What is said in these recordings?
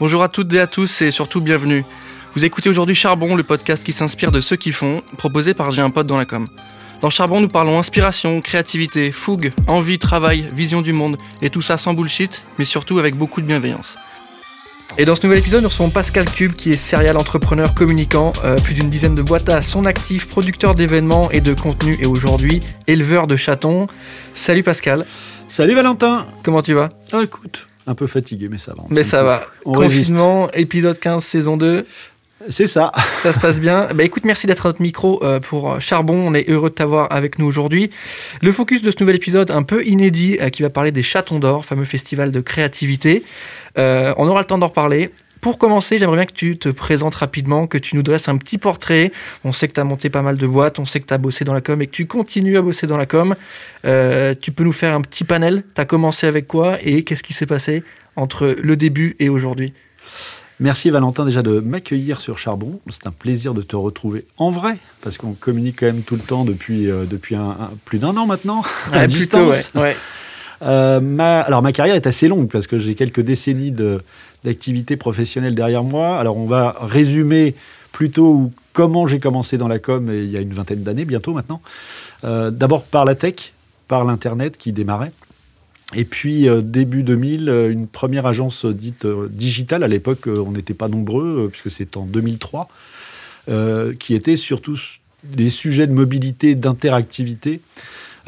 Bonjour à toutes et à tous et surtout bienvenue. Vous écoutez aujourd'hui Charbon, le podcast qui s'inspire de ceux qui font, proposé par J'ai un pote dans la com. Dans Charbon, nous parlons inspiration, créativité, fougue, envie, travail, vision du monde, et tout ça sans bullshit, mais surtout avec beaucoup de bienveillance. Et dans ce nouvel épisode, nous recevons Pascal Cube, qui est serial entrepreneur communicant, euh, plus d'une dizaine de boîtes à son actif, producteur d'événements et de contenu, et aujourd'hui éleveur de chatons. Salut Pascal. Salut Valentin. Comment tu vas? Ah, écoute, un peu fatigué, mais ça va. Mais ça va. On Confinement, épisode 15, saison 2. C'est ça. Ça se passe bien. Bah écoute, merci d'être à notre micro euh, pour Charbon. On est heureux de t'avoir avec nous aujourd'hui. Le focus de ce nouvel épisode, un peu inédit, euh, qui va parler des Chatons d'Or, fameux festival de créativité. Euh, on aura le temps d'en reparler. Pour commencer, j'aimerais bien que tu te présentes rapidement, que tu nous dresses un petit portrait. On sait que tu as monté pas mal de boîtes, on sait que tu as bossé dans la com et que tu continues à bosser dans la com. Euh, tu peux nous faire un petit panel Tu as commencé avec quoi et qu'est-ce qui s'est passé entre le début et aujourd'hui? Merci Valentin déjà de m'accueillir sur Charbon. C'est un plaisir de te retrouver en vrai, parce qu'on communique quand même tout le temps depuis, euh, depuis un, un- plus d'un an maintenant, à Ouais, distance. plutôt, ouais, ouais. Euh, ma, alors ma carrière est assez longue, parce que j'ai quelques décennies d'activité professionnelle derrière moi. Alors on va résumer plutôt comment j'ai commencé dans la com il y a une vingtaine d'années bientôt maintenant. Euh, D'abord par la tech, par l'Internet qui démarrait. Et puis, euh, début 2000, euh, une première agence dite digitale. À l'époque, on n'était pas nombreux, puisque c'est en 2003, euh, qui était surtout s- des sujets de mobilité, d'interactivité,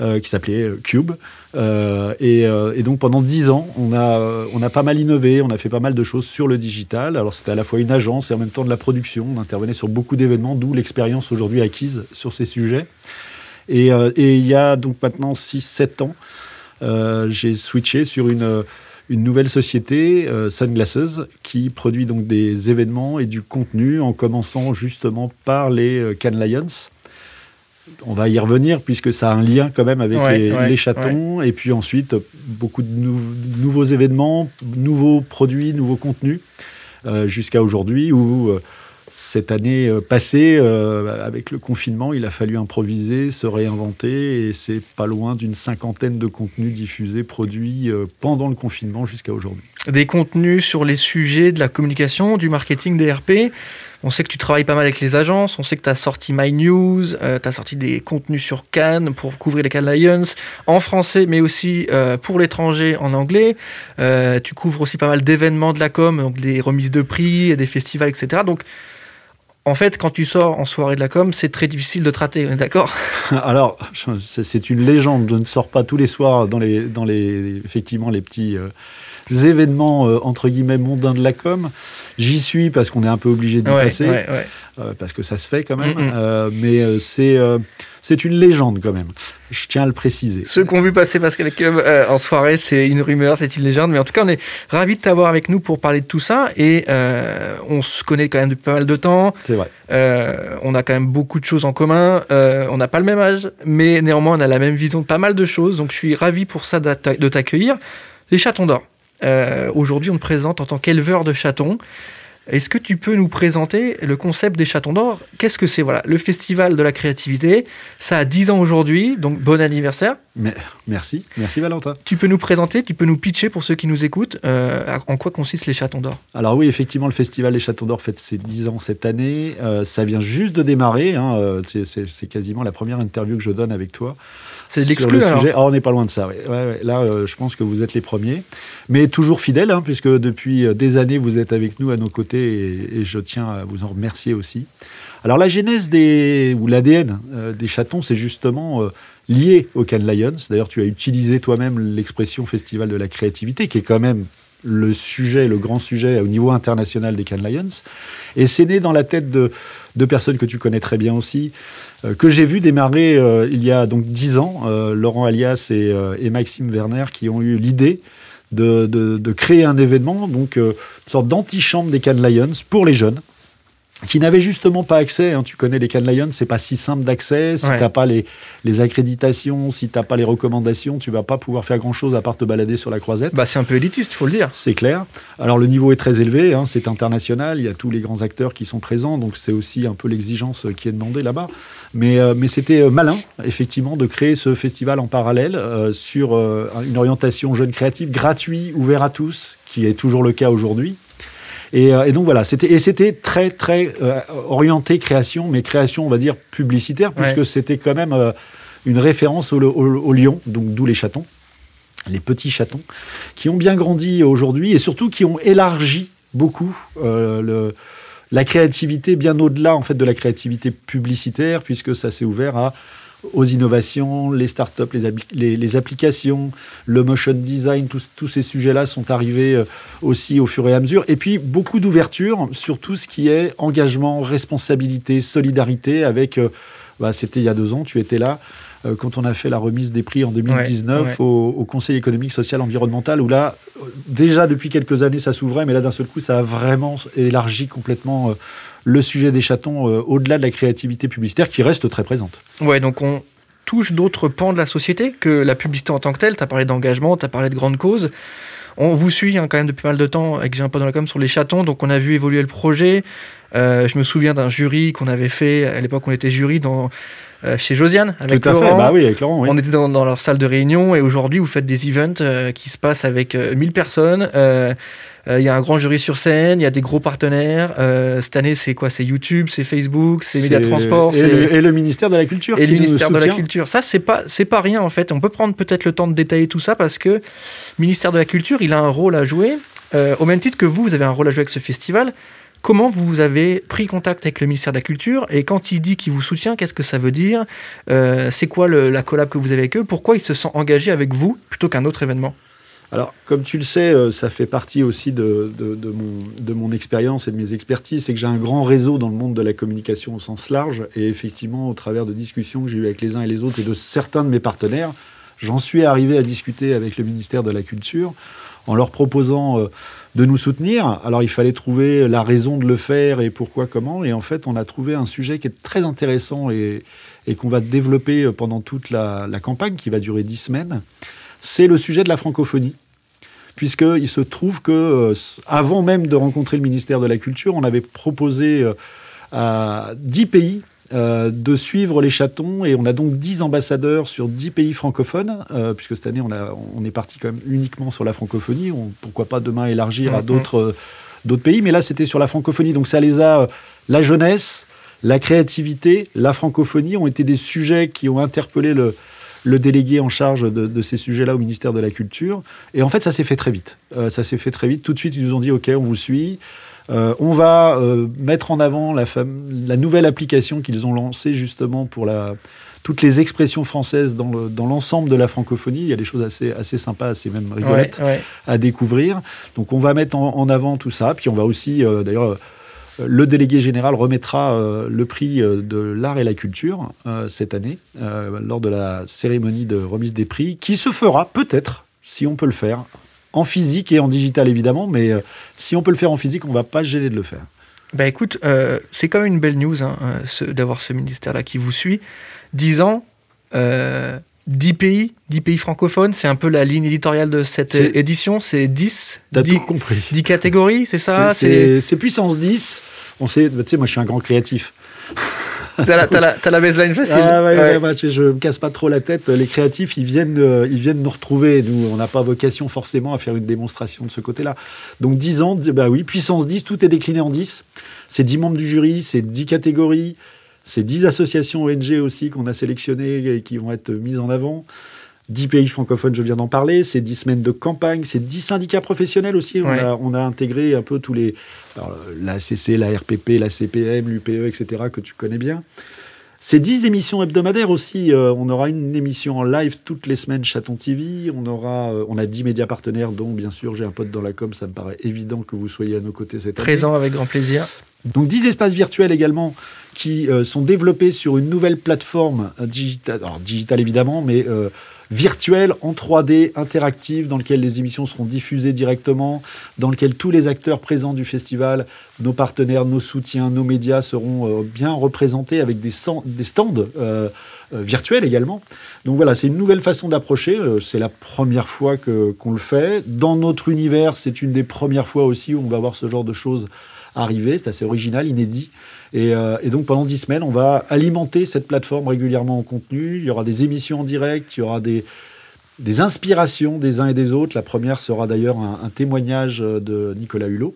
euh, qui s'appelait euh, Cube. Euh, et, donc, pendant dix ans, on a, on a pas mal innové, on a fait pas mal de choses sur le digital. Alors, c'était à la fois une agence et en même temps de la production. On intervenait sur beaucoup d'événements, d'où l'expérience aujourd'hui acquise sur ces sujets. Et, il y a donc maintenant 6-7 ans, j'ai switché sur une, une nouvelle société, euh, Sunglasses, qui produit donc des événements et du contenu, en commençant justement par les Cannes Lions. On va y revenir puisque ça a un lien quand même avec Ouais, les, ouais, les chatons. Et puis ensuite, beaucoup de nou- nouveaux événements, nouveaux produits, nouveaux contenus, euh, jusqu'à aujourd'hui où euh, cette année euh, passée, euh, avec le confinement, il a fallu improviser, se réinventer, et c'est pas loin d'une cinquantaine de contenus diffusés, produits euh, pendant le confinement jusqu'à aujourd'hui. Des contenus sur les sujets de la communication, du marketing, des RP. On sait que tu travailles pas mal avec les agences. On sait que tu as sorti My News, tu as sorti des contenus sur Cannes pour couvrir les Cannes Lions en français, mais aussi euh, pour l'étranger en anglais. Euh, tu couvres aussi pas mal d'événements de la com, donc des remises de prix, des festivals, etc. Donc, en fait, quand tu sors en soirée de la com, c'est très difficile de te rater, on est d'accord? Alors, c'est une légende. Je ne sors pas tous les soirs dans les, dans les effectivement les petits euh, événements euh, entre guillemets mondains de la com. J'y suis parce qu'on est un peu obligé d'y Ouais, passer. ouais, ouais. euh, parce que ça se fait quand même. Mm, mm. Mais c'est c'est une légende quand même. Je tiens à le préciser. Ceux qui ont vu passer Pascal euh, en soirée, c'est une rumeur, c'est une légende. Mais en tout cas, on est ravis de t'avoir avec nous pour parler de tout ça. Et euh, on se connaît quand même depuis pas mal de temps. C'est vrai. Euh, on a quand même beaucoup de choses en commun. On n'a pas le même âge, mais néanmoins, on a la même vision de pas mal de choses. Donc, je suis ravi pour ça de t'accueillir. Les chatons d'or. Aujourd'hui, on te présente en tant qu'éleveur de chatons. Est-ce que tu peux nous présenter le concept des chatons d'or? Qu'est-ce que c'est? Voilà, le festival de la créativité. Ça a 10 ans aujourd'hui, donc bon anniversaire. Merci, merci Valentin. Tu peux nous présenter, tu peux nous pitcher pour ceux qui nous écoutent, euh, en quoi consistent les chatons d'or? Alors oui, effectivement, le Festival des Châteaux d'Or fête ses 10 ans cette année. Euh, ça vient juste de démarrer. hein, euh, c'est quasiment la première interview que je donne avec toi. C'est l'exclu, le alors sujet. Ah, on n'est pas loin de ça. ouais. Ouais, ouais. Là, euh, je pense que vous êtes les premiers. Mais toujours fidèles, hein, puisque depuis euh, des années, vous êtes avec nous à nos côtés et, et je tiens à vous en remercier aussi. Alors la genèse des, ou l'ADN euh, des chatons, c'est justement euh, lié au Cannes Lions. D'ailleurs, tu as utilisé toi-même l'expression festival de la créativité, qui est quand même le sujet, le grand sujet au niveau international des Cannes Lions. Et c'est né dans la tête de deux personnes que tu connais très bien aussi, que j'ai vu démarrer euh, il y a donc dix ans, euh, Laurent Alias et, euh, Maxime Werner, qui ont eu l'idée de, créer un événement, donc euh, une sorte d'antichambre des Cannes Lions pour les jeunes qui n'avaient justement pas accès. hein. Tu connais les Cannes Lions, c'est pas si simple d'accès. Si Ouais. t'as pas les, les accréditations, si t'as pas les recommandations, tu vas pas pouvoir faire grand chose à part te balader sur la croisette. Bah, c'est un peu élitiste, faut le dire. C'est clair. Alors le niveau est très élevé, hein, c'est international, il y a tous les grands acteurs qui sont présents, donc c'est aussi un peu l'exigence qui est demandée là-bas. Mais, euh, mais c'était euh, malin, effectivement, de créer ce festival en parallèle euh, sur euh, une orientation jeune créative, gratuit, ouvert à tous, qui est toujours le cas aujourd'hui. Et, et donc voilà, c'était très très orienté création, mais création on va dire publicitaire, puisque c'était quand même une référence au, au, lion, donc d'où les chatons les petits chatons, qui ont bien grandi aujourd'hui et surtout qui ont élargi beaucoup le, la créativité bien au-delà en fait de la créativité publicitaire, puisque ça s'est ouvert à aux innovations, les startups, les, les, applications, le motion design, tous, ces sujets-là sont arrivés euh, aussi au fur et à mesure. Et puis beaucoup d'ouverture sur tout ce qui est engagement, responsabilité, solidarité avec, euh, bah, c'était il y a deux ans, tu étais là, euh, quand on a fait la remise des prix en 2019 Au, Conseil économique, social, environnemental, où là, déjà depuis quelques années, ça s'ouvrait, mais là, d'un seul coup, ça a vraiment élargi complètement le sujet des chatons euh, au-delà de la créativité publicitaire qui reste très présente. Ouais, donc on touche d'autres pans de la société que la publicité en tant que telle. Tu as parlé d'engagement, tu as parlé de grandes causes. On vous suit hein, quand même depuis pas mal de temps avec J'ai un peu dans la com sur les chatons, donc on a vu évoluer le projet. je me souviens d'un jury qu'on avait fait, à l'époque on était jury dans euh, chez Josiane avec Tout à Laurent. Fait. Bah oui, avec Laurent. On était dans, leur salle de réunion et aujourd'hui vous faites des events euh, qui se passent avec 1000 euh, personnes. Il y a un grand jury sur scène, il y a des gros partenaires. cette année, c'est quoi? C'est YouTube, c'est Facebook, c'est Média Transport. Et, et, le ministère de la Culture. Et le ministère de la Culture. Ça, c'est pas, c'est pas rien en fait. On peut prendre peut-être le temps de détailler tout ça parce que le ministère de la Culture, il a un rôle à jouer. au même titre que vous, vous avez un rôle à jouer avec ce festival. Comment vous avez pris contact avec le ministère de la Culture et quand il dit qu'il vous soutient, qu'est-ce que ça veut dire euh, C'est quoi la collab que vous avez avec eux Pourquoi ils se sont engagés avec vous plutôt qu'un autre événement alors, comme tu le sais, euh, ça fait partie aussi de, mon, de mon expérience et de mes expertises, c'est que j'ai un grand réseau dans le monde de la communication au sens large, et effectivement, au travers de discussions que j'ai eues avec les uns et les autres et de certains de mes partenaires, j'en suis arrivé à discuter avec le ministère de la Culture en leur proposant euh, de nous soutenir. Alors il fallait trouver la raison de le faire et pourquoi, comment. Et en fait, on a trouvé un sujet qui est très intéressant et, qu'on va développer pendant toute la, campagne, qui va durer dix semaines. C'est le sujet de la francophonie. Puisqu'il se trouve que, euh, avant même de rencontrer le ministère de la Culture, on avait proposé euh, à dix pays euh, de suivre les chatons. Et on a donc 10 ambassadeurs sur 10 pays francophones, euh, puisque cette année, on, a, on est parti quand même uniquement sur la francophonie. pourquoi pas demain élargir à mm-hmm. d'autres euh, d'autres pays Mais là, c'était sur la francophonie. Donc ça les a... la jeunesse, la créativité, la francophonie ont été des sujets qui ont interpellé le, le délégué en charge de, ces sujets-là au ministère de la Culture. Et en fait, ça s'est fait très vite. ça s'est fait très vite. Tout de suite, ils nous ont dit, OK, on vous suit. Euh, on va euh, mettre en avant la, la nouvelle application qu'ils ont lancée justement pour la, toutes les expressions françaises dans l'ensemble de la francophonie. Il y a des choses assez, assez sympas, assez même rigolettes à découvrir. Donc on va mettre en, avant tout ça. Puis on va aussi, euh, d'ailleurs, le délégué général remettra le prix de l'art et la culture cette année lors de la cérémonie de remise des prix qui se fera peut-être, si on peut le faire, en physique et en digital évidemment, mais euh, si on peut le faire en physique, on ne va pas gêner de le faire. Bah écoute, euh, c'est quand même une belle news hein, euh, d'avoir ce ministère-là qui vous suit. 10 ans, 10 pays, 10 pays francophones, c'est un peu la ligne éditoriale de cette édition, c'est 10. T'as tout compris. 10 catégories, c'est ça C'est puissance 10. On sait, tu sais, moi je suis un grand créatif. T'as la, as la, baseline facile. Ah ouais, je, ne me casse pas trop la tête. Les créatifs, ils viennent, euh, ils viennent nous retrouver. Nous, on n'a pas vocation forcément à faire une démonstration de ce côté-là. Donc 10 ans, bah oui, puissance 10, tout est décliné en 10. C'est 10 membres du jury, c'est 10 catégories, c'est 10 associations ONG aussi qu'on a sélectionnées et qui vont être mises en avant. 10 pays francophones, je viens d'en parler, c'est 10 semaines de campagne, c'est 10 syndicats professionnels aussi. On, a, intégré un peu tous les. la CC, la RPP, la CPM, l'UPE, etc., que tu connais bien. C'est 10 émissions hebdomadaires aussi. Euh, on aura une émission en live toutes les semaines, Chaton TV. On, aura, euh, on a 10 médias partenaires, dont bien sûr j'ai un pote dans la com. Ça me paraît évident que vous soyez à nos côtés cette année. Présent avec grand plaisir. Donc 10 espaces virtuels également qui euh, sont développés sur une nouvelle plateforme digitale, alors digitale évidemment, mais virtuel en 3D, interactif, dans lequel les émissions seront diffusées directement, dans lequel tous les acteurs présents du festival, nos partenaires, nos soutiens, nos médias seront euh, bien représentés avec des, des stands euh, euh, virtuels également. Donc voilà, c'est une nouvelle façon d'approcher. c'est la première fois qu'on le fait. Dans notre univers, c'est une des premières fois aussi où on va voir ce genre de choses arriver. C'est assez original, inédit. Euh, et, donc pendant dix semaines, on va alimenter cette plateforme régulièrement en contenu. Il y aura des émissions en direct, il y aura des, des inspirations des uns et des autres. La première sera d'ailleurs un, témoignage de Nicolas Hulot.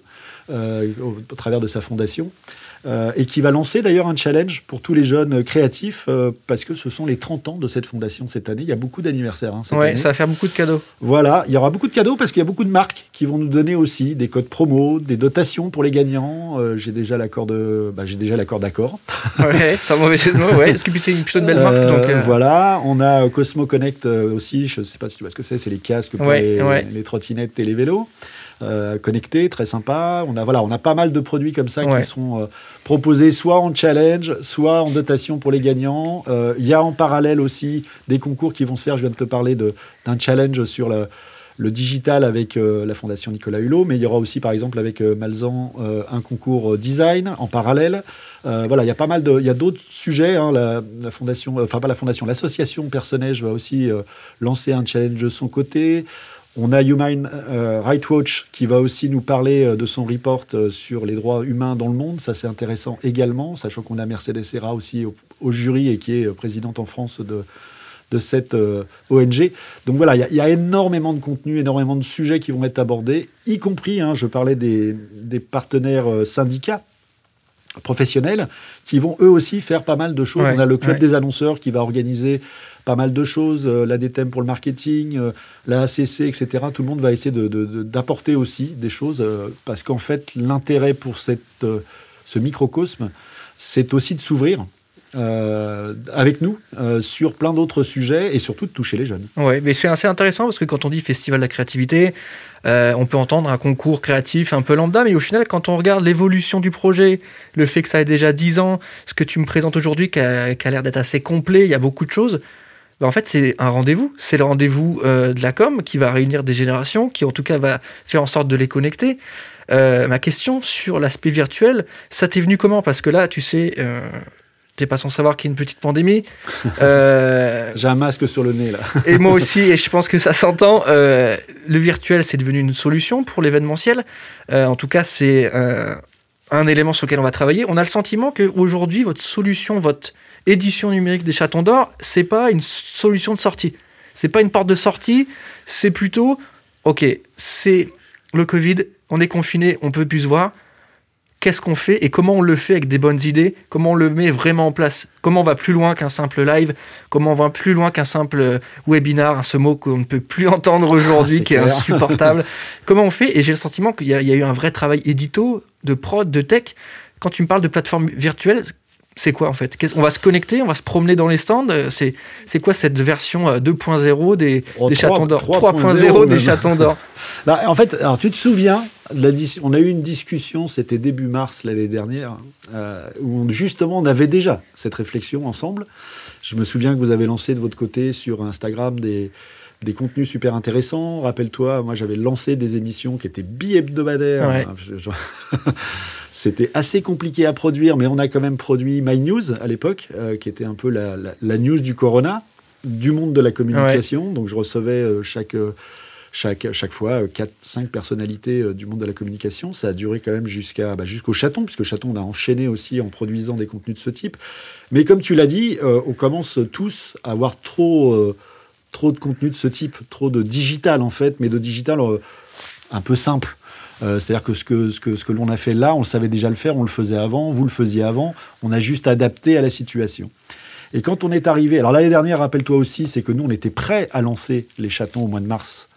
au, travers de sa fondation. Euh, et qui va lancer d'ailleurs un challenge pour tous les jeunes créatifs, euh, parce que ce sont les 30 ans de cette fondation cette année. Il y a beaucoup d'anniversaires. Hein, ouais, ça va faire beaucoup de cadeaux. Voilà, il y aura beaucoup de cadeaux parce qu'il y a beaucoup de marques qui vont nous donner aussi des codes promo, des dotations pour les gagnants. Euh, j'ai déjà l'accord de, bah, j'ai déjà l'accord d'accord. Ouais, c'est un mauvais jeu de mots. Ouais, parce que c'est une plutôt belle marque. Donc, Voilà, on a Cosmo Connect aussi. Je ne sais pas si tu vois ce que c'est. C'est les casques pour les, les trottinettes et les vélos. Euh, connecté, très sympa. On a, voilà, on a pas mal de produits comme ça qui sont euh, proposés soit en challenge, soit en dotation pour les gagnants. Euh, il y a en parallèle aussi des concours qui vont se faire. Je viens de te parler d'un challenge sur le, le digital avec la Fondation Nicolas Hulot, mais il y aura aussi, par exemple, avec Malzan, un concours design en parallèle. voilà, il y a pas mal de, il y a d'autres sujets. Hein. la, la, fondation, enfin pas la fondation, l'association Personnage va aussi lancer un challenge de son côté. On a Human euh, Rights Watch qui va aussi nous parler euh, de son report euh, sur les droits humains dans le monde. Ça, c'est intéressant également, sachant qu'on a Mercedes Serra aussi au, jury et qui est présidente en France de, de cette ONG. Donc voilà, il y, a énormément de contenu, énormément de sujets qui vont être abordés, y compris, hein, je parlais des, des partenaires syndicats professionnels qui vont eux aussi faire pas mal de choses. On a le club des annonceurs qui va organiser pas mal de choses, euh, la DTM pour le marketing, euh, la ACC, etc. Tout le monde va essayer d'apporter aussi des choses euh, parce qu'en fait, l'intérêt pour cette, ce microcosme, c'est aussi de s'ouvrir. avec nous sur plein d'autres sujets et surtout de toucher les jeunes. Oui, mais c'est assez intéressant parce que quand on dit festival de la créativité, on peut entendre un concours créatif un peu lambda, mais au final, quand on regarde l'évolution du projet, le fait que ça ait déjà 10 ans, ce que tu me présentes aujourd'hui qui a l'air d'être assez complet, il y a beaucoup de choses, bah, en fait, c'est un rendez-vous. C'est le rendez-vous euh, de la com qui va réunir des générations, qui en tout cas va faire en sorte de les connecter. Euh, ma question sur l'aspect virtuel, ça t'est venu comment? Parce que là, tu sais, euh, t'es pas sans savoir qu'il y a une petite pandémie. J'ai un masque sur le nez là. et moi aussi, et je pense que ça s'entend. le virtuel, c'est devenu une solution pour l'événementiel. en tout cas, c'est un élément sur lequel on va travailler. On a le sentiment qu'aujourd'hui, votre solution, votre édition numérique des Chatons d'Or, c'est pas une solution de sortie. C'est pas une porte de sortie, c'est plutôt, ok, c'est le Covid, on est confiné, on peut plus se voir. Qu'est-ce qu'on fait et comment on le fait avec des bonnes idées? Comment on le met vraiment en place? Comment on va plus loin qu'un simple live? Comment on va plus loin qu'un simple webinar? Ce mot qu'on ne peut plus entendre aujourd'hui, qui est insupportable. comment on fait? Et j'ai le sentiment qu'il y, a eu un vrai travail édito, de prod, de tech. Quand tu me parles de plateforme virtuelle, c'est quoi en fait? On va se connecter, on va se promener dans les stands. Euh, c'est, c'est quoi cette version 2.0 euh, des, des chatons d'or? 3.0 des chatons d'or En fait, alors tu te souviens, on a eu une discussion, c'était début mars l'année dernière, euh, où justement on avait déjà cette réflexion ensemble. Je me souviens que vous avez lancé de votre côté sur Instagram des, des contenus super intéressants. Rappelle-toi, moi j'avais lancé des émissions qui étaient bi-hebdomadaires. C'était assez compliqué à produire, mais on a quand même produit My News à l'époque, euh, qui était un peu la, news du corona, du monde de la communication. Donc je recevais euh, chaque, euh, chaque, chaque fois 4-5 personnalités du monde de la communication. Ça a duré quand même jusqu'à bah, jusqu'au chaton, puisque chaton, on a enchaîné aussi en produisant des contenus de ce type. Mais comme tu l'as dit, on commence tous à avoir trop, trop de contenus de ce type, trop de digital en fait, mais de digital un peu simple. Euh, c'est-à-dire que ce que, ce que, ce que l'on a fait là, on le savait déjà le faire, on le faisait avant, vous le faisiez avant, on a juste adapté à la situation. Et quand on est arrivé, alors l'année dernière, rappelle-toi aussi, c'est que nous, on était prêts à lancer les chatons au mois de mars,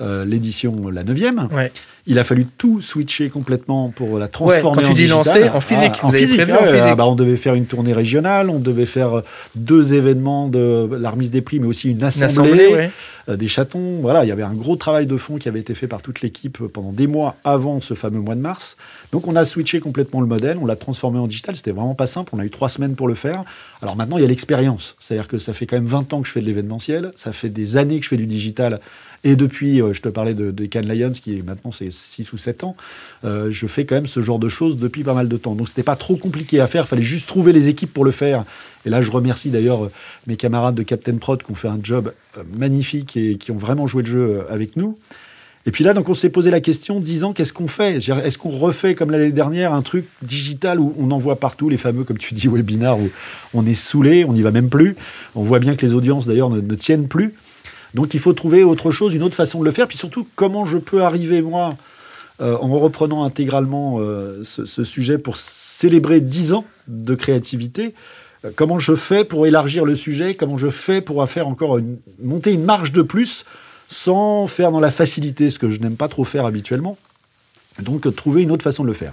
euh, l'édition, la 9e. Ouais. Il a fallu tout switcher complètement pour la transformer quand tu dis lancer, en physique. Ah, en, physique, ah, bah, on devait faire une tournée régionale, on devait faire euh, deux événements de la remise des prix, mais aussi une assemblée, euh, des chatons. Voilà, il y avait un gros travail de fond qui avait été fait par toute l'équipe pendant des mois avant ce fameux mois de mars. Donc on a switché complètement le modèle, on l'a transformé en digital. C'était vraiment pas simple. On a eu trois semaines pour le faire. Alors maintenant, il y a l'expérience. C'est-à-dire que ça fait quand même 20 ans que je fais de l'événementiel. Ça fait des années que je fais du digital et depuis, euh, je te parlais de, de Cannes Lions, qui maintenant c'est 6 ou 7 ans, euh, je fais quand même ce genre de choses depuis pas mal de temps. Donc c'était pas trop compliqué à faire, il fallait juste trouver les équipes pour le faire. Et là, je remercie d'ailleurs euh, mes camarades de Captain Prod qui ont fait un job magnifique et qui ont vraiment joué le jeu avec nous. Et puis là, donc on s'est posé la question, disant qu'est-ce qu'on fait? Est-ce qu'on refait comme l'année dernière un truc digital où on en voit partout les fameux, comme tu dis, webinars où on est saoulé, on n'y va même plus? On voit bien que les audiences d'ailleurs ne tiennent plus. Donc il faut trouver autre chose, une autre façon de le faire. Puis surtout, comment je peux arriver, moi, en reprenant intégralement ce, ce, sujet pour célébrer 10 ans de créativité. comment je fais pour élargir le sujet Comment je fais pour faire encore monter une marge de plus sans faire dans la facilité, ce que je n'aime pas trop faire habituellement. Donc trouver une autre façon de le faire.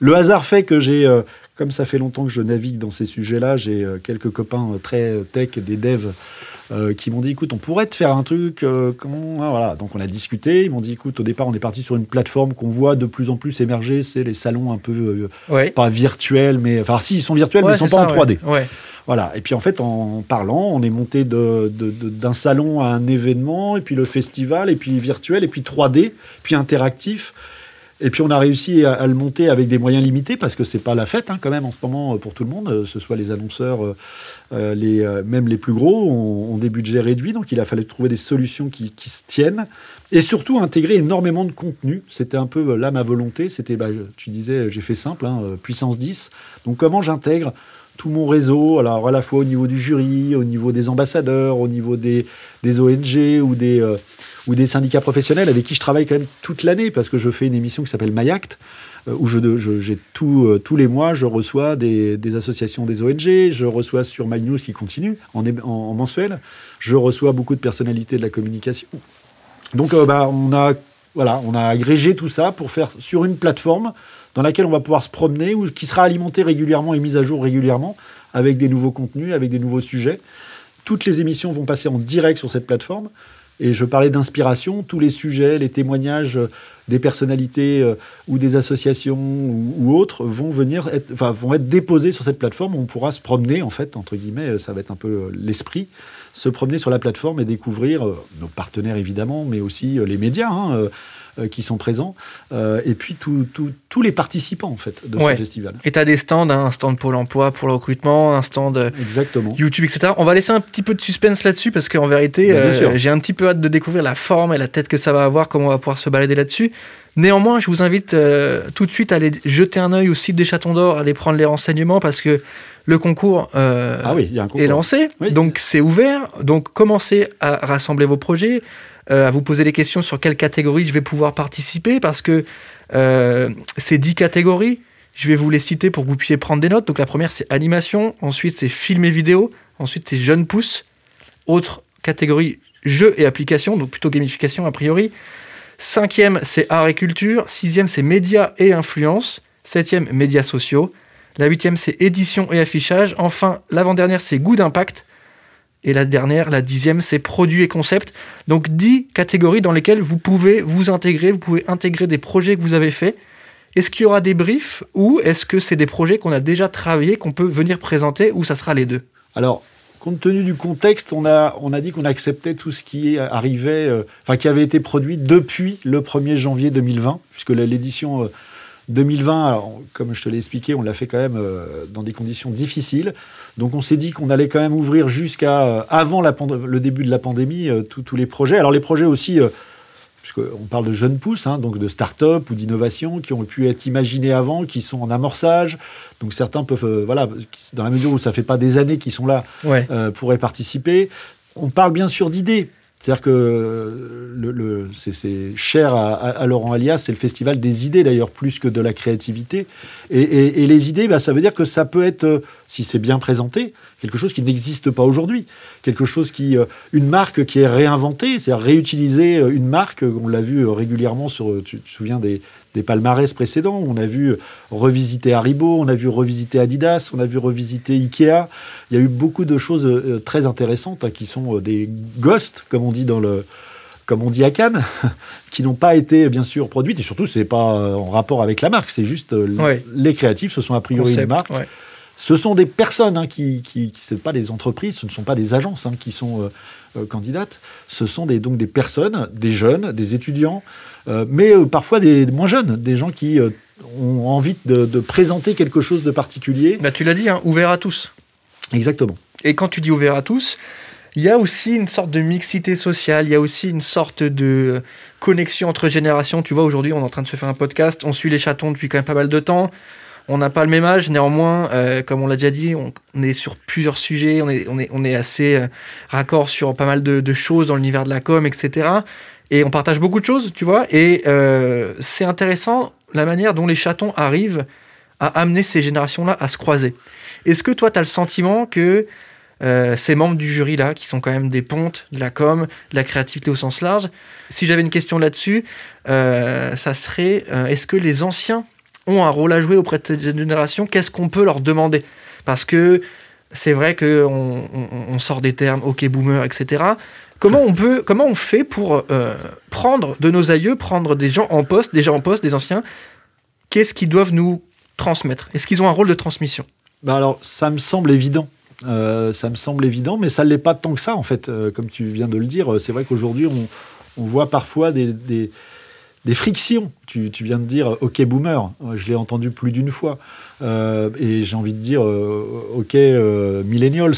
Le hasard fait que j'ai, euh, comme ça fait longtemps que je navigue dans ces sujets-là, j'ai euh, quelques copains euh, très tech, des devs, qui m'ont dit écoute, on pourrait te faire un truc. comment ah, voilà. Donc on a discuté. Ils m'ont dit écoute, au départ, on est parti sur une plateforme qu'on voit de plus en plus émerger. C'est les salons un peu pas virtuels, mais enfin si ils sont virtuels, mais ils sont pas en 3D. Voilà. Et puis en fait, en parlant, on est monté d'un de, salon à un événement, et puis le festival, et puis virtuel, et puis 3D, puis interactif. Et puis on a réussi à, le monter avec des moyens limités parce que c'est pas la fête hein, quand même en ce moment pour tout le monde. Euh, ce soit les annonceurs, euh, euh, même les plus gros ont, des budgets réduits, donc il a fallu trouver des solutions qui, se tiennent et surtout intégrer énormément de contenu. C'était un peu là ma volonté. C'était, bah, tu disais, j'ai fait simple, hein, puissance 10. Donc comment j'intègre tout mon réseau, alors à la fois au niveau du jury, au niveau des ambassadeurs, au niveau des, des ONG ou des, euh, ou des syndicats professionnels avec qui je travaille quand même toute l'année parce que je fais une émission qui s'appelle MyAct euh, où je, j'ai tout, euh, tous les mois, je reçois des, associations des ONG, je reçois sur MyNews qui continue en, en, mensuel, je reçois beaucoup de personnalités de la communication. Donc bah, on, a, voilà, on a agrégé tout ça pour faire sur une plateforme dans laquelle on va pouvoir se promener ou qui sera alimentée régulièrement et mise à jour régulièrement avec des nouveaux contenus, avec des nouveaux sujets. Toutes les émissions vont passer en direct sur cette plateforme. Et je parlais d'inspiration, tous les sujets, les témoignages des personnalités euh, ou des associations ou, autres vont venir, être, enfin, vont être déposés sur cette plateforme. On pourra se promener, en fait, entre guillemets, ça va être un peu euh, l'esprit, se promener sur la plateforme et découvrir euh, nos partenaires évidemment, mais aussi les médias. Hein, euh, qui sont présents, euh, et puis tous les participants en fait de ce festival. Et tu as des stands, hein, un stand Pôle emploi pour le recrutement, un stand euh, Exactement. YouTube, etc. On va laisser un petit peu de suspense là-dessus parce qu'en vérité, j'ai un petit peu hâte de découvrir la forme et la tête que ça va avoir, comment on va pouvoir se balader là-dessus. Néanmoins, je vous invite tout de suite à aller jeter un œil au site des Chatons d'Or, aller prendre les renseignements parce que le concours, ah oui, est lancé, donc c'est ouvert. Donc commencez à rassembler vos projets. Euh, à vous poser des questions sur quelle catégorie je vais pouvoir participer parce que euh, ces dix catégories, je vais vous les citer pour que vous puissiez prendre des notes. Donc la première c'est animation, ensuite c'est film et vidéo, ensuite c'est jeunes pousses, autre catégorie jeux et applications, donc plutôt gamification a priori. Cinquième c'est art et culture, sixième c'est médias et influence, septième médias sociaux, la huitième c'est édition et affichage, enfin l'avant-dernière c'est goût d'impact, et la dernière, la dixième, c'est produits et concepts. Donc dix catégories dans lesquelles vous pouvez vous intégrer, vous pouvez intégrer des projets que vous avez faits. Est-ce qu'il y aura des briefs ou est-ce que c'est des projets qu'on a déjà travaillés, qu'on peut venir présenter ou ça sera les deux? Alors, compte tenu du contexte, on a, on a dit qu'on acceptait tout ce qui arrivait, euh, enfin qui avait été produit depuis le 1er janvier 2020, puisque l'édition 2020, euh, comme je te l'ai expliqué, on l'a fait quand même euh, dans des conditions difficiles. Donc on s'est dit qu'on allait quand même ouvrir jusqu'à euh, avant le début de la pandémie euh, tous les projets. Alors les projets aussi, puisqu'on parle de jeunes pousses, hein, donc de start-up ou d'innovation qui ont pu être imaginés avant, qui sont en amorçage. Donc certains peuvent, voilà, dans la mesure où ça fait pas des années qu'ils sont là, pourraient participer. On parle bien sûr d'idées. C'est-à-dire que le, c'est cher à, Laurent Alias, c'est le festival des idées d'ailleurs, plus que de la créativité. Et, les idées, bah, ça veut dire que ça peut être, si c'est bien présenté, quelque chose qui n'existe pas aujourd'hui. Quelque chose qui. Euh, une marque qui est réinventée, c'est-à-dire réutiliser euh, une marque, on l'a vu euh, régulièrement sur. Tu te souviens des, des palmarès précédents. On a vu revisiter Haribo, on a vu revisiter Adidas, on a vu revisiter Ikea. Il y a eu beaucoup de choses euh, très intéressantes hein, qui sont euh, des ghosts, comme on dit dans le comme on dit à Cannes, qui n'ont pas été bien sûr produites et surtout c'est pas euh, en rapport avec la marque, c'est juste les créatifs, ce sont a priori des marques. Ce sont des personnes hein, qui, qui, qui pas des entreprises, ce ne sont pas des agences hein, qui sont candidates, ce sont des, donc des personnes, des jeunes, des étudiants, euh, mais euh, parfois des moins jeunes, des gens qui euh, ont envie de, présenter quelque chose de particulier. Bah, tu l'as dit, hein, ouvert à tous. Exactement. Et quand tu dis ouvert à tous, il y a aussi une sorte de mixité sociale, il y a aussi une sorte de connexion entre générations. Tu vois, aujourd'hui, on est en train de se faire un podcast, on suit les chatons depuis quand même pas mal de temps. On n'a pas le même âge, néanmoins, comme on l'a déjà dit, on, est sur plusieurs sujets, on est, on est, on est assez raccord sur pas mal de, choses dans l'univers de la com, etc. Et on partage beaucoup de choses, tu vois. Et euh, c'est intéressant la manière dont les chatons arrivent à amener ces générations-là à se croiser. Est-ce que toi, tu as le sentiment que euh, ces membres du jury-là, qui sont quand même des pontes de la com, de la créativité au sens large, si j'avais une question là-dessus, euh, ça serait est-ce que les anciens ont un rôle à jouer auprès de cette génération Qu'est-ce qu'on peut leur demander? Parce que c'est vrai qu'on on, sort des termes OK boomer, etc. Comment on peut, comment on fait pour euh, prendre de nos aïeux, prendre des gens en poste, des gens en poste, des anciens, qu'est-ce qu'ils doivent nous transmettre? Est-ce qu'ils ont un rôle de transmission? Bah alors, ça me semble évident. Euh, ça me semble évident, mais ça ne l'est pas tant que ça, en fait, euh, comme tu viens de le dire. C'est vrai qu'aujourd'hui, on, voit parfois des, des frictions. Tu, viens de dire OK boomer, je l'ai entendu plus d'une fois. Euh, et j'ai envie de dire euh, OK euh, millennials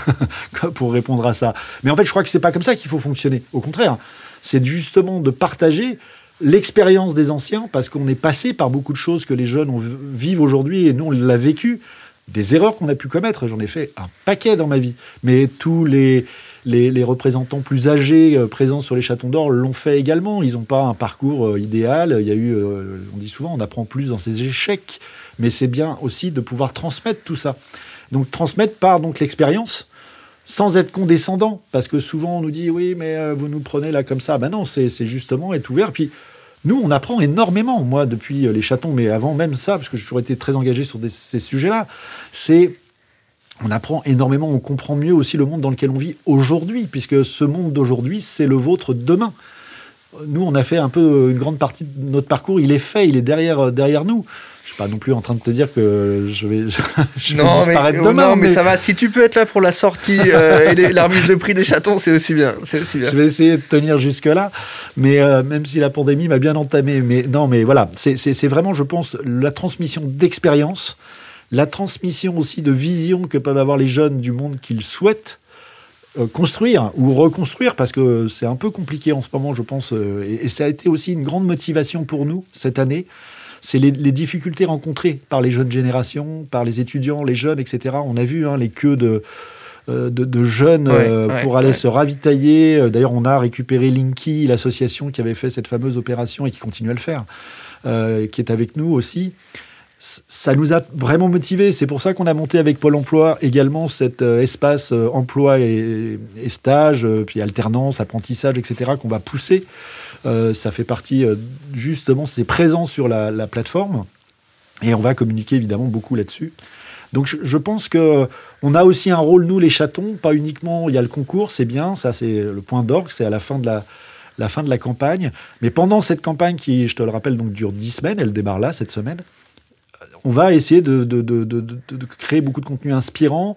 pour répondre à ça. Mais en fait, je crois que c'est pas comme ça qu'il faut fonctionner. Au contraire, c'est justement de partager l'expérience des anciens parce qu'on est passé par beaucoup de choses que les jeunes vivent aujourd'hui et nous on l'a vécu. Des erreurs qu'on a pu commettre, j'en ai fait un paquet dans ma vie. Mais tous les, les, représentants plus âgés euh, présents sur les chatons d'or l'ont fait également. Ils n'ont pas un parcours euh, idéal. Il y a eu, euh, on dit souvent, on apprend plus dans ses échecs, mais c'est bien aussi de pouvoir transmettre tout ça. Donc transmettre par donc l'expérience sans être condescendant, parce que souvent on nous dit oui, mais vous nous prenez là comme ça. Ben non, c'est justement être ouvert. Puis nous, on apprend énormément, moi, depuis les chatons, mais avant même ça, parce que j'ai toujours été très engagé sur ces sujets-là, c'est on apprend énormément, on comprend mieux aussi le monde dans lequel on vit aujourd'hui, puisque ce monde d'aujourd'hui, c'est le vôtre demain. Nous, on a fait un peu une grande partie de notre parcours, il est fait, il est derrière, derrière nous. Je suis pas non plus en train de te dire que je vais, je, vais disparaître demain. Non, mais, ça va. Si tu peux être là pour la sortie euh, et la remise de prix des chatons, c'est aussi bien. C'est aussi bien. Je vais essayer de tenir jusque là, mais euh, même si la pandémie m'a bien entamé, mais non, mais voilà, c'est vraiment, je pense, la transmission d'expérience la transmission aussi de vision que peuvent avoir les jeunes du monde qu'ils souhaitent euh, construire ou reconstruire, parce que c'est un peu compliqué en ce moment, je pense, euh, et, ça a été aussi une grande motivation pour nous cette année. C'est les, difficultés rencontrées par les jeunes générations, par les étudiants, les jeunes, etc. On a vu hein, les queues de, euh, de, jeunes pour aller se ravitailler. D'ailleurs, on a récupéré Linky, l'association qui avait fait cette fameuse opération et qui continue à le faire, qui est avec nous aussi ça nous a vraiment motivés. C'est pour ça qu'on a monté avec Pôle emploi également cet euh, espace euh, emploi et, stage, euh, puis alternance, apprentissage, etc., qu'on va pousser. ça fait partie justement, c'est présent sur la, plateforme. Et on va communiquer évidemment beaucoup là-dessus. Donc je, pense que on a aussi un rôle, nous les chatons, pas uniquement, il y a le concours, c'est bien, ça c'est le point d'orgue, c'est à la fin de la, la fin de la campagne. Mais pendant cette campagne qui, je te le rappelle, donc dure 10 semaines, elle démarre là cette semaine, on va essayer de, créer beaucoup de contenu inspirant.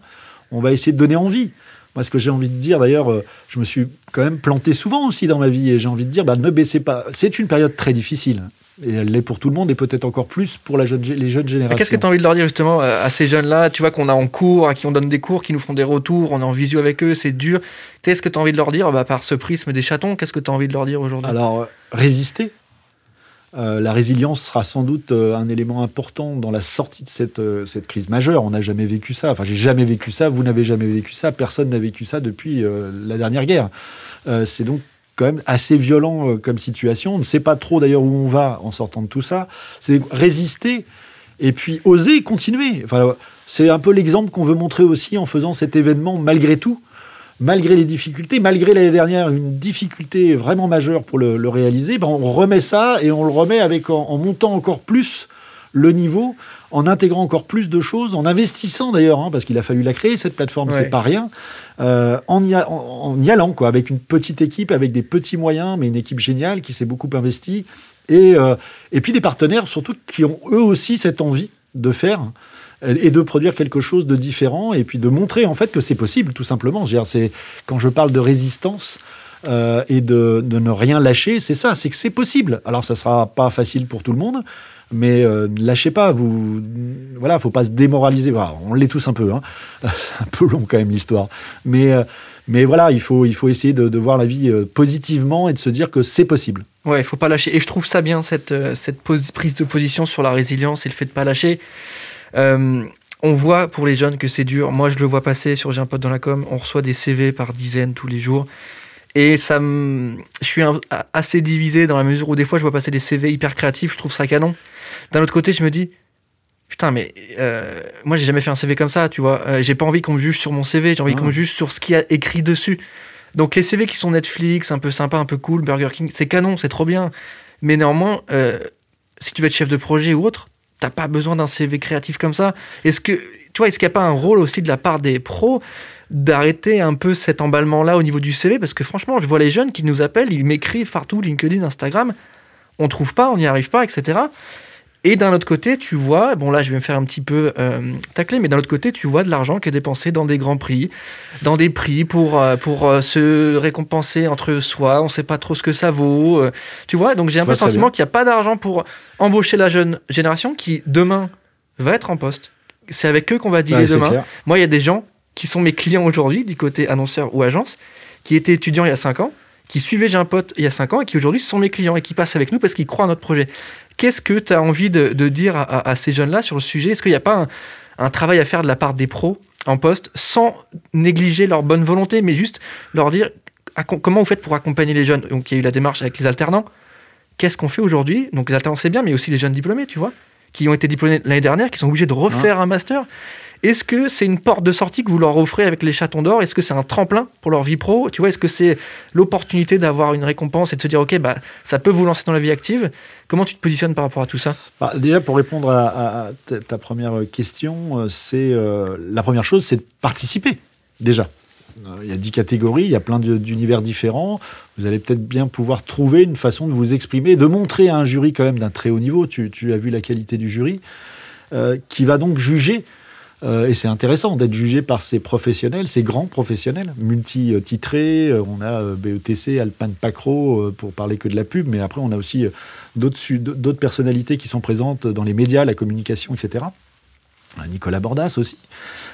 On va essayer de donner envie. Moi, ce que j'ai envie de dire, d'ailleurs, euh, je me suis quand même planté souvent aussi dans ma vie, et j'ai envie de dire, bah, ne baissez pas. C'est une période très difficile, et elle l'est pour tout le monde, et peut-être encore plus pour la jeune, les jeunes générations. Qu'est-ce que tu as envie de leur dire justement euh, à ces jeunes-là? Tu vois qu'on a en cours, à qui on donne des cours, qui nous font des retours, on est en visio avec eux, c'est dur. Qu'est-ce que tu as envie de leur dire bah, Par ce prisme des chatons, qu'est-ce que tu as envie de leur dire aujourd'hui? Alors, euh, résister euh, la résilience sera sans doute euh, un élément important dans la sortie de cette, euh, cette crise majeure. On n'a jamais vécu ça. Enfin, j'ai jamais vécu ça. Vous n'avez jamais vécu ça. Personne n'a vécu ça depuis la dernière guerre. c'est donc quand même assez violent comme situation. On ne sait pas trop d'ailleurs où on va en sortant de tout ça. C'est résister et puis oser continuer. Enfin, c'est un peu l'exemple qu'on veut montrer aussi en faisant cet événement malgré tout malgré les difficultés, malgré l'année dernière une difficulté vraiment majeure pour le, réaliser, ben on remet ça et on le remet avec en, montant encore plus le niveau, en intégrant encore plus de choses, en investissant d'ailleurs, hein, parce qu'il a fallu la créer cette plateforme, c'est pas rien, euh, en, y en, y allant quoi, avec une petite équipe, avec des petits moyens, mais une équipe géniale qui s'est beaucoup investie, et, euh, et puis des partenaires surtout qui ont eux aussi cette envie de faire et de produire quelque chose de différent et puis de montrer en fait que c'est possible tout simplement. C'est quand je parle de résistance. Euh, et de, ne rien lâcher, c'est ça, c'est que c'est possible. Alors ça sera pas facile pour tout le monde, mais euh, lâchez pas. Vous, voilà, faut pas se démoraliser. on l'est tous un peu, hein. un peu long quand même l'histoire. Mais euh, mais voilà, il faut il faut essayer de, voir la vie positivement et de se dire que c'est possible. Ouais, il faut pas lâcher. Et je trouve ça bien cette cette prise de position sur la résilience et le fait de pas lâcher. Euh, on voit pour les jeunes que c'est dur. Moi, je le vois passer sur J'ai un pote dans la com. On reçoit des CV par dizaines tous les jours. Et ça me... je suis assez divisé dans la mesure où des fois je vois passer des CV hyper créatifs, je trouve ça canon. D'un autre côté, je me dis, putain, mais euh, moi j'ai jamais fait un CV comme ça, tu vois. Euh, j'ai pas envie qu'on me juge sur mon CV, j'ai envie qu'on me juge sur ce qu'il y a écrit dessus. Donc les CV qui sont Netflix, un peu sympa, un peu cool, Burger King, c'est canon, c'est trop bien. Mais néanmoins, euh, si tu veux être chef de projet ou autre, t'as pas besoin d'un CV créatif comme ça. Est-ce que, tu vois, est-ce qu'il n'y a pas un rôle aussi de la part des pros d'arrêter un peu cet emballement-là au niveau du CV Parce que franchement, je vois les jeunes qui nous appellent, ils m'écrivent partout, LinkedIn, Instagram, on trouve pas, on n'y arrive pas, etc. Et d'un autre côté, tu vois, bon là je vais me faire un petit peu euh, tacler, mais d'un autre côté, tu vois de l'argent qui est dépensé dans des grands prix, dans des prix pour, euh, pour euh, se récompenser entre soi, on sait pas trop ce que ça vaut. tu vois, donc j'ai un peu le sentiment qu'il n'y a pas d'argent pour embaucher la jeune génération qui demain va être en poste. C'est avec eux qu'on va dealer demain. Moi, il y a des gens qui sont mes clients aujourd'hui, du côté annonceur ou agence, qui étaient étudiants il y a 5 ans, qui suivaient J'ai un pote il y a 5 ans et qui aujourd'hui sont mes clients et qui passent avec nous parce qu'ils croient à notre projet. Qu'est-ce que tu as envie de, dire à, ces jeunes-là sur le sujet? Est-ce qu'il n'y a pas un, travail à faire de la part des pros en poste sans négliger leur bonne volonté, mais juste leur dire comment vous faites pour accompagner les jeunes? Donc il y a eu la démarche avec les alternants. Qu'est-ce qu'on fait aujourd'hui? Donc les alternants c'est bien, mais aussi les jeunes diplômés, tu vois, qui ont été diplômés l'année dernière, qui sont obligés de refaire un master. Est-ce que c'est une porte de sortie que vous leur offrez avec les chatons d'or? Est-ce que c'est un tremplin pour leur vie pro? Tu vois, est-ce que c'est l'opportunité d'avoir une récompense et de se dire, OK, bah, ça peut vous lancer dans la vie active? Comment tu te positionnes par rapport à tout ça? Bah, Déjà, pour répondre à, ta première question, euh, c'est euh, la première chose, c'est de participer, déjà. Euh, il y a dix catégories, il y a plein d'univers différents. Vous allez peut-être bien pouvoir trouver une façon de vous exprimer, de montrer à un jury quand même d'un très haut niveau. Tu, as vu la qualité du jury, qui va donc juger euh, et c'est intéressant d'être jugé par ces professionnels, ces grands professionnels, multi-titrés. Euh, on a euh, BETC, Alpine Pacro, pour parler que de la pub, mais après on a aussi d'autres personnalités qui sont présentes dans les médias, la communication, etc. Nicolas Bordas aussi,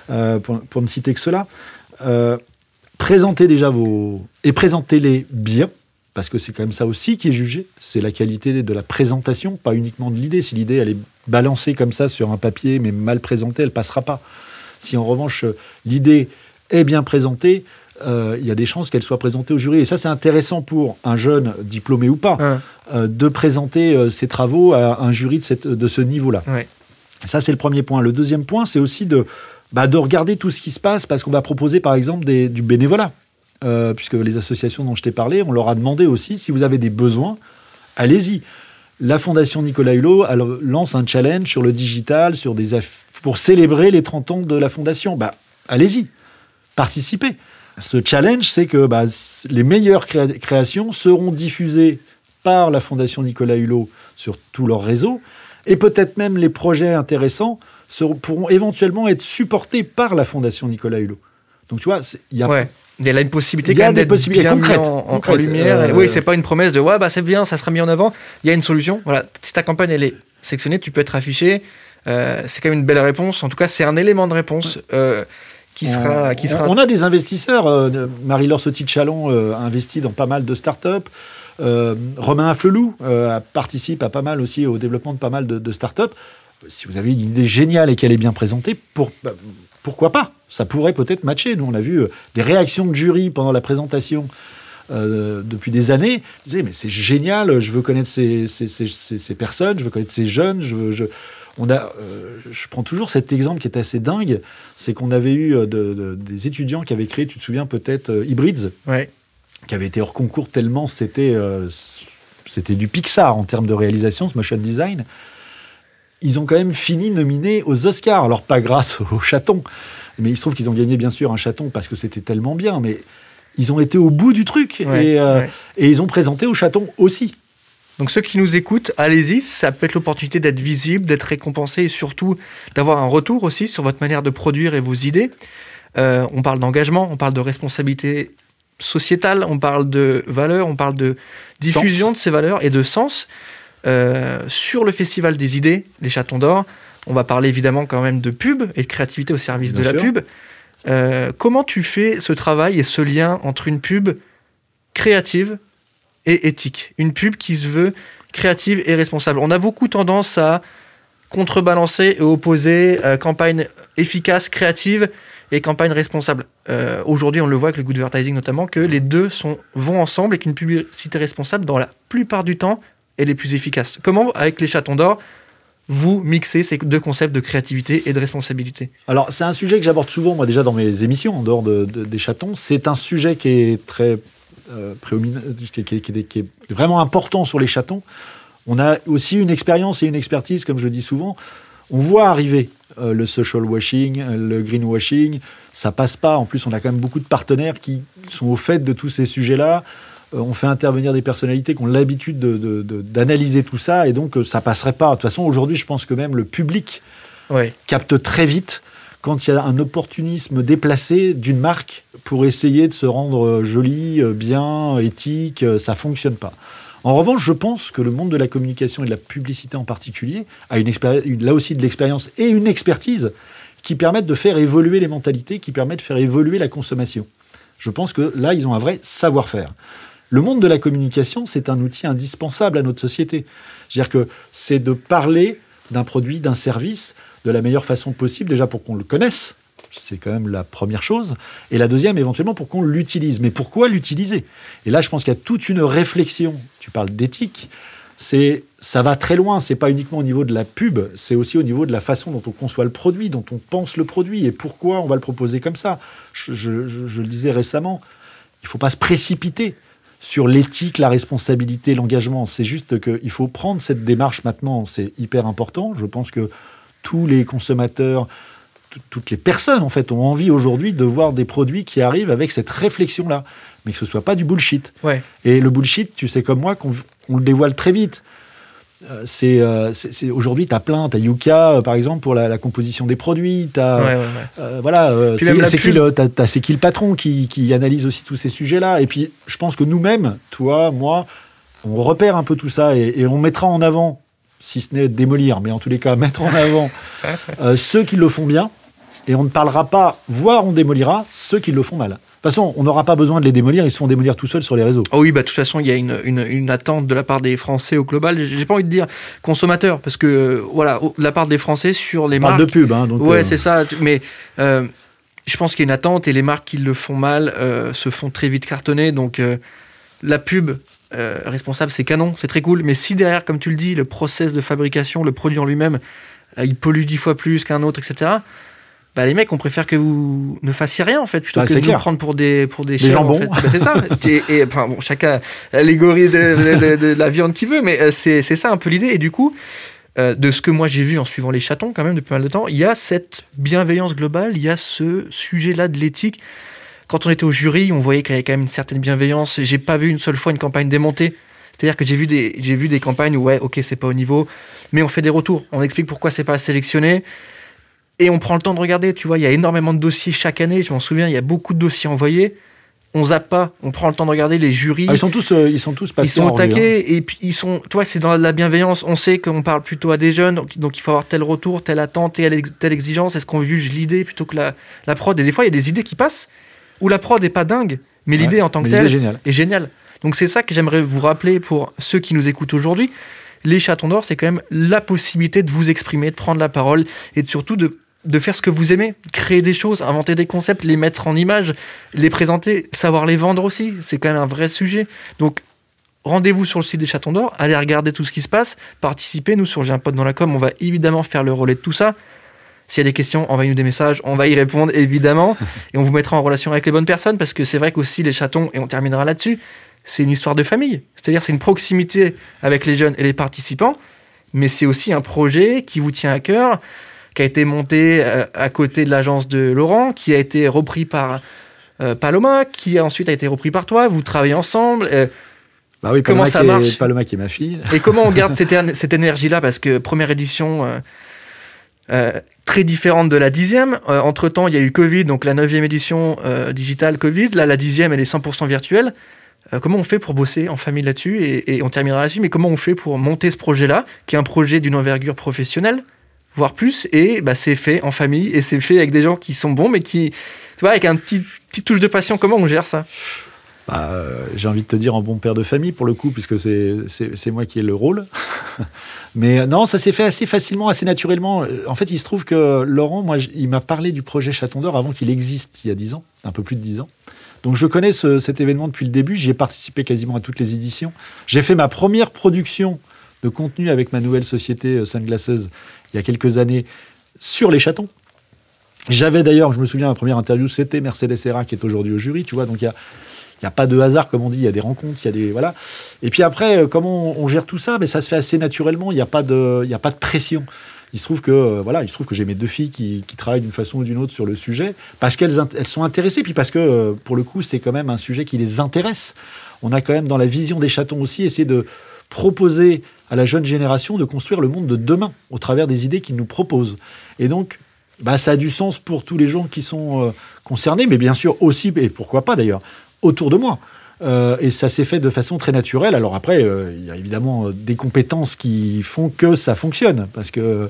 pour, ne citer que cela. présentez déjà vos... et présentez-les bien, parce que c'est quand même ça aussi qui est jugé, c'est la qualité de la présentation, pas uniquement de l'idée. Si l'idée elle est balancée comme ça sur un papier mais mal présentée, elle passera pas. Si en revanche l'idée est bien présentée, euh, il y a des chances qu'elle soit présentée au jury. Et ça c'est intéressant pour un jeune diplômé ou pas euh, de présenter euh, ses travaux à un jury de, cette, de ce niveau-là. Ça c'est le premier point. Le deuxième point c'est aussi de, bah, de regarder tout ce qui se passe parce qu'on va proposer par exemple des, du bénévolat. Euh, puisque les associations dont je t'ai parlé, on leur a demandé aussi si vous avez des besoins, allez-y. La Fondation Nicolas Hulot lance un challenge sur le digital, sur des pour célébrer les 30 ans de la Fondation. Bah, allez-y, participez. Ce challenge, c'est que bah, les meilleures créations seront diffusées par la Fondation Nicolas Hulot sur tout leur réseau, et peut-être même les projets intéressants pourront éventuellement être supportés par la Fondation Nicolas Hulot. Donc tu vois, il y a il y a une possibilité quand même d'être bien concrètes, en, lumière. Euh, oui, c'est pas une promesse de ouais bah c'est bien, ça sera mis en avant. Il y a une solution. Voilà, si ta campagne elle est sectionnée, tu peux être affiché. Euh, c'est quand même une belle réponse. En tout cas, c'est un élément de réponse. Euh, qui sera, qui sera... On a des investisseurs. Marie-Laure Sotit-Chalon a investi dans pas mal de startups. Romain Afflelou participe à pas mal aussi au développement de pas mal de, de startups. Si vous avez une idée géniale et qu'elle est bien présentée, pour, bah, pourquoi pas? Ça pourrait peut-être matcher. Nous, on a vu euh, des réactions de jury pendant la présentation euh, depuis des années. Ils disaient, mais c'est génial, je veux connaître ces, ces, personnes, je veux connaître ces jeunes. Je, je, on a, euh, je prends toujours cet exemple qui est assez dingue, c'est qu'on avait eu des étudiants qui avaient créé, tu te souviens peut-être, Hybrids, qui avait été hors concours tellement c'était c'était du Pixar en termes de réalisation, ce motion design ils ont quand même fini nominés aux Oscars. Alors, pas grâce aux chatons, mais il se trouve qu'ils ont gagné, bien sûr, un chaton parce que c'était tellement bien. Mais ils ont été au bout du truc euh, et, ils ont présenté aux chatons aussi. Donc ceux qui nous écoutent, allez-y, ça peut être l'opportunité d'être visible, d'être récompensé et surtout d'avoir un retour aussi sur votre manière de produire et vos idées. Euh, on parle d'engagement, on parle de responsabilité sociétale, on parle de valeurs, on parle de diffusion de ces valeurs et de sens. Euh, sur le Festival des idées, les Chatons d'Or, on va parler évidemment quand même de pub et de créativité au service de la pub. Euh, comment tu fais ce travail et ce lien entre une pub créative et éthique? Une pub qui se veut créative et responsable. On a beaucoup tendance à contrebalancer et opposer euh, campagne efficace, créative et campagne responsable. Euh, aujourd'hui, on le voit avec le good advertising notamment, que les deux sont, vont ensemble et qu'une publicité responsable, dans la plupart du temps, est les plus efficace. Comment, avec les chatons d'or, vous mixez ces deux concepts de créativité et de responsabilité Alors, c'est un sujet que j'aborde souvent, moi, déjà dans mes émissions, en dehors de, des chatons. C'est un sujet qui est très euh, qui, est vraiment important sur les chatons. On a aussi une expérience et une expertise, comme je le dis souvent. On voit arriver euh, le social washing, le greenwashing. Ça passe pas. En plus, on a quand même beaucoup de partenaires qui sont au fait de tous ces sujets-là. Euh, on fait intervenir des personnalités qui ont l'habitude d'analyser tout ça, et donc euh, ça passerait pas. De toute façon, aujourd'hui, je pense que même le public capte très vite quand il y a un opportunisme déplacé d'une marque pour essayer de se rendre euh, joli, bien, éthique, ça fonctionne pas. En revanche, je pense que le monde de la communication et de la publicité en particulier a une là aussi de l'expérience et une expertise qui permettent de faire évoluer les mentalités, qui permettent de faire évoluer la consommation. Je pense que là, ils ont un vrai savoir-faire. Le monde de la communication, c'est un outil indispensable à notre société. C'est-à-dire que c'est de parler d'un produit, d'un service de la meilleure façon possible, déjà pour qu'on le connaisse, c'est quand même la première chose, et la deuxième éventuellement pour qu'on l'utilise. Mais pourquoi l'utiliser? Et là, je pense qu'il y a toute une réflexion. Tu parles d'éthique, c'est ça va très loin. C'est pas uniquement au niveau de la pub, c'est aussi au niveau de la façon dont on conçoit le produit, dont on pense le produit et pourquoi on va le proposer comme ça? Je, le disais récemment, il faut pas se précipiter sur l'éthique, la responsabilité, l'engagement. C'est juste qu'il faut prendre cette démarche maintenant, c'est hyper important. Je pense que tous les consommateurs, toutes les personnes en fait ont envie aujourd'hui de voir des produits qui arrivent avec cette réflexion-là, mais que ce soit pas du bullshit. Et le bullshit, tu sais comme moi, qu'on le dévoile très vite. Euh, euh, c'est aujourd'hui tu as plein tu as Yuka euh, par exemple pour la, composition des produits tu as voilà c'est qui le c'est qui le patron qui, qui, analyse aussi tous ces sujets là et puis je pense que nous-mêmes toi moi on repère un peu tout ça et, on mettra en avant si ce n'est démolir mais en tous les cas mettre en avant ceux qui le font bien. Et on ne parlera pas voire on démolira ceux qui le font mal façon, on n'aura pas besoin de les démolir, ils se font démolir tout seuls sur les réseaux. Oh oui, bah, de toute façon, il y a une, une, attente de la part des Français au global. J'ai pas envie de dire consommateurs, parce que, euh, voilà, de la part des Français sur les marques. de pub, hein, donc. Ouais, euh, c'est ça. Mais euh, je pense qu'il y a une attente et les marques qui le font mal se font très vite cartonner. Donc, la pub responsable, c'est canon, c'est très cool. Mais si derrière, comme tu le dis, le process de fabrication, le produit en lui-même, il pollue dix fois plus qu'un autre, etc bah, les mecs, on préfère que vous ne fassiez rien en fait, plutôt bah, que de nous prendre pour des pour des, jambons. En fait. Bah, c'est ça. et, enfin bon, chacun allégorie de, de, la viande qu'il veut, mais euh, c'est ça un peu l'idée. Et du coup, euh, de ce que moi j'ai vu en suivant les chatons quand même depuis pas mal de temps, il y a cette bienveillance globale, il y a ce sujet-là de l'éthique. Quand on était au jury, on voyait qu'il y avait quand même une certaine bienveillance. J'ai pas vu une seule fois une campagne démontée. C'est-à-dire que j'ai vu des j'ai vu des campagnes où ouais, ok, c'est pas au niveau, mais on fait des retours, on explique pourquoi c'est pas sélectionné. Et on prend le temps de regarder, tu vois, il y a énormément de dossiers chaque année, je m'en souviens, il y a beaucoup de dossiers envoyés. On zappe pas, on prend le temps de regarder les jurys. Ah, ils sont tous, euh, ils sont tous passés. Ils sont attaqués hein. et puis ils sont, toi, c'est dans la bienveillance. On sait qu'on parle plutôt à des jeunes, donc, il faut avoir tel retour, telle attente, telle, telle exigence. Est-ce qu'on juge l'idée plutôt que la, la, prod? Et des fois, il y a des idées qui passent où la prod est pas dingue, mais l'idée en tant que telle est géniale. Donc c'est ça que j'aimerais vous rappeler pour ceux qui nous écoutent aujourd'hui. Les chatons d'or, c'est quand même la possibilité de vous exprimer, de prendre la parole et surtout de de faire ce que vous aimez, créer des choses, inventer des concepts, les mettre en image, les présenter, savoir les vendre aussi. C'est quand même un vrai sujet. Donc, rendez-vous sur le site des Chatons d'Or, allez regarder tout ce qui se passe, participez. Nous, sur J'ai un pote dans la com, on va évidemment faire le relais de tout ça. S'il y a des questions, envoyez-nous des messages, on va y répondre évidemment. et on vous mettra en relation avec les bonnes personnes parce que c'est vrai qu'aussi les chatons, et on terminera là-dessus, c'est une histoire de famille. C'est-à-dire, c'est une proximité avec les jeunes et les participants, mais c'est aussi un projet qui vous tient à cœur qui a été monté euh, à côté de l'agence de Laurent, qui a été repris par euh, Paloma, qui ensuite a été repris par toi. Vous travaillez ensemble. Euh, bah oui, comment ça marche? Paloma qui est ma fille. Et comment on garde cette, cette énergie-là? Parce que première édition. très différente de la dixième. entre temps, il y a eu Covid, donc la neuvième édition digitale Covid. Là, la dixième, elle est 100% virtuelle. comment on fait pour bosser en famille là-dessus? Et, et, on terminera là-dessus. Mais comment on fait pour monter ce projet-là, qui est un projet d'une envergure professionnelle, voire plus. Et bah, c'est fait en famille et c'est fait avec des gens qui sont bons, mais qui, tu vois, avec un petit touche de passion. Comment on gère ça? Bah, j'ai envie de te dire en bon père de famille pour le coup, puisque c'est moi qui ai le rôle. Mais non, ça s'est fait assez facilement, assez naturellement. En fait, il se trouve que Laurent, moi, il m'a parlé du projet Chaton d'Or avant qu'il existe il y a 10 ans, un peu plus de 10 ans. Donc je connais cet événement depuis le début, j'y ai participé quasiment à toutes les éditions. J'ai fait ma première production de contenu avec ma nouvelle société euh, Sunglasses il y a quelques années sur les chatons. J'avais d'ailleurs, je me souviens, ma première interview, c'était Mercedes Serra qui est aujourd'hui au jury, tu vois, donc il y a n'y a pas de hasard, comme on dit, il y a des rencontres, il y a des. Voilà. Et puis après, euh, comment on, gère tout ça? Mais Ça se fait assez naturellement, il n'y a, pas de, a pas de pression. Il se trouve que euh, voilà, il se trouve que j'ai mes deux filles qui, travaillent d'une façon ou d'une autre sur le sujet parce qu'elles elles sont intéressées, puis parce que pour le coup c'est quand même un sujet qui les intéresse. On a quand même dans la vision des chatons aussi essayé de proposer à la jeune génération de construire le monde de demain au travers des idées qu'ils nous proposent. Et donc bah, ça a du sens pour tous les gens qui sont concernés, mais bien sûr aussi, et pourquoi pas d'ailleurs, autour de moi. Euh, et ça s'est fait de façon très naturelle. Alors après, euh, il y a évidemment euh, des compétences qui font que ça fonctionne, parce que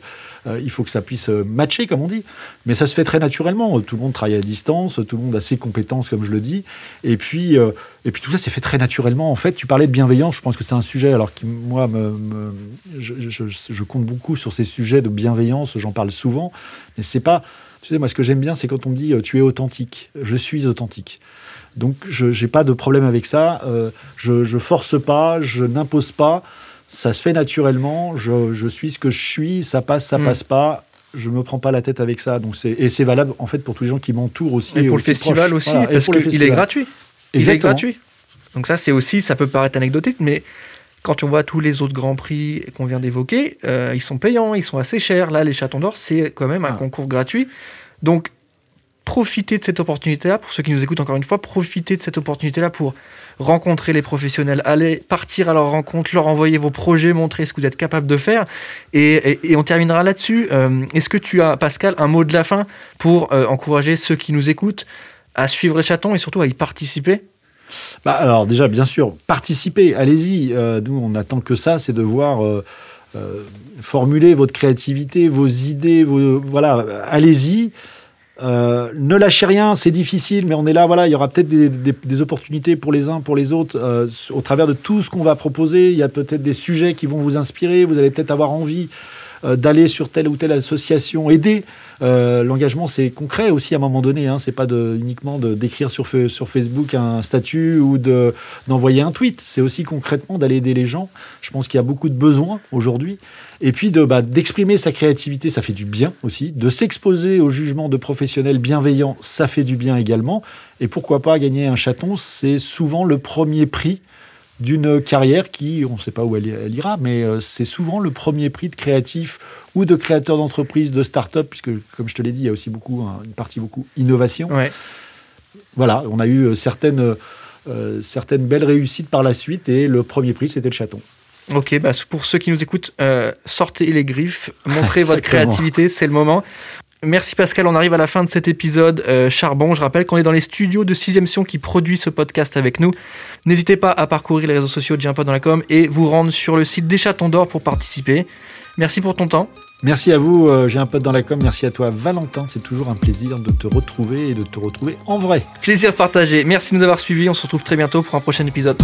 il faut que ça puisse matcher, comme on dit. Mais ça se fait très naturellement. Tout le monde travaille à distance, tout le monde a ses compétences, comme je le dis. Et puis, et puis tout ça s'est fait très naturellement. En fait, tu parlais de bienveillance. Je pense que c'est un sujet, alors que moi, je, je, compte beaucoup sur ces sujets de bienveillance. J'en parle souvent, mais c'est pas. Tu sais, moi, ce que j'aime bien, c'est quand on me dit tu es authentique. Je suis authentique. Donc je n'ai pas de problème avec ça. Euh, je ne force pas, je n'impose pas. Ça se fait naturellement. Je, suis ce que je suis. Ça passe, ça hmm. passe pas. Je me prends pas la tête avec ça. Donc et c'est valable en fait pour tous les gens qui m'entourent aussi. Et pour le festival aussi, parce qu'il est gratuit. Il est gratuit. Donc ça, c'est aussi, ça peut paraître anecdotique, mais quand on voit tous les autres grands prix qu'on vient d'évoquer, euh, ils sont payants, ils sont assez chers. Là, les Chatons d'Or, c'est quand même un ah. concours gratuit. Donc profiter de cette opportunité-là, pour ceux qui nous écoutent encore une fois, profiter de cette opportunité-là pour rencontrer les professionnels, aller partir à leur rencontre, leur envoyer vos projets, montrer ce que vous êtes capable de faire. Et, on terminera là-dessus. Euh, est-ce que tu as, Pascal, un mot de la fin pour euh, encourager ceux qui nous écoutent à suivre les chatons et surtout à y participer? Bah alors déjà, bien sûr, participer, allez-y. Euh, nous, on attend que ça, c'est de voir formuler votre créativité, vos idées, vos, voilà, allez-y. Euh, ne lâchez rien, c'est difficile, mais on est là. Voilà, il y aura peut-être des, opportunités pour les uns, pour les autres, euh, au travers de tout ce qu'on va proposer. Il y a peut-être des sujets qui vont vous inspirer. Vous allez peut-être avoir envie d'aller sur telle ou telle association, aider. L'engagement, c'est concret aussi à un moment donné. Hein. C'est pas de, uniquement d'écrire sur, sur Facebook un statut ou d'envoyer un tweet. C'est aussi concrètement d'aller aider les gens. Je pense qu'il y a beaucoup de besoins aujourd'hui. Et puis de bah, d'exprimer sa créativité, ça fait du bien aussi. De s'exposer au jugement de professionnels bienveillants, ça fait du bien également. Et pourquoi pas gagner un chaton C'est souvent le premier prix d'une carrière qui, on ne sait pas où elle, ira, mais euh, c'est souvent le premier prix de créatif ou de créateur d'entreprise, de start-up, puisque, comme je te l'ai dit, il y a aussi beaucoup, hein, une partie beaucoup innovation. Voilà, on a eu euh, certaines, euh, certaines belles réussites par la suite, et le premier prix, c'était le chaton. Ok, bah pour ceux qui nous écoutent, euh, sortez les griffes, montrez votre créativité, c'est le moment. Merci Pascal, on arrive à la fin de cet épisode euh, Charbon. Je rappelle qu'on est dans les studios de 6 Sion qui produit ce podcast avec nous. N'hésitez pas à parcourir les réseaux sociaux de J'ai un dans la com et vous rendre sur le site des Chatons d'Or pour participer. Merci pour ton temps. Merci à vous, euh, j'ai un pote dans la com. Merci à toi, Valentin. C'est toujours un plaisir de te retrouver et de te retrouver en vrai. Plaisir partagé. Merci de nous avoir suivis. On se retrouve très bientôt pour un prochain épisode.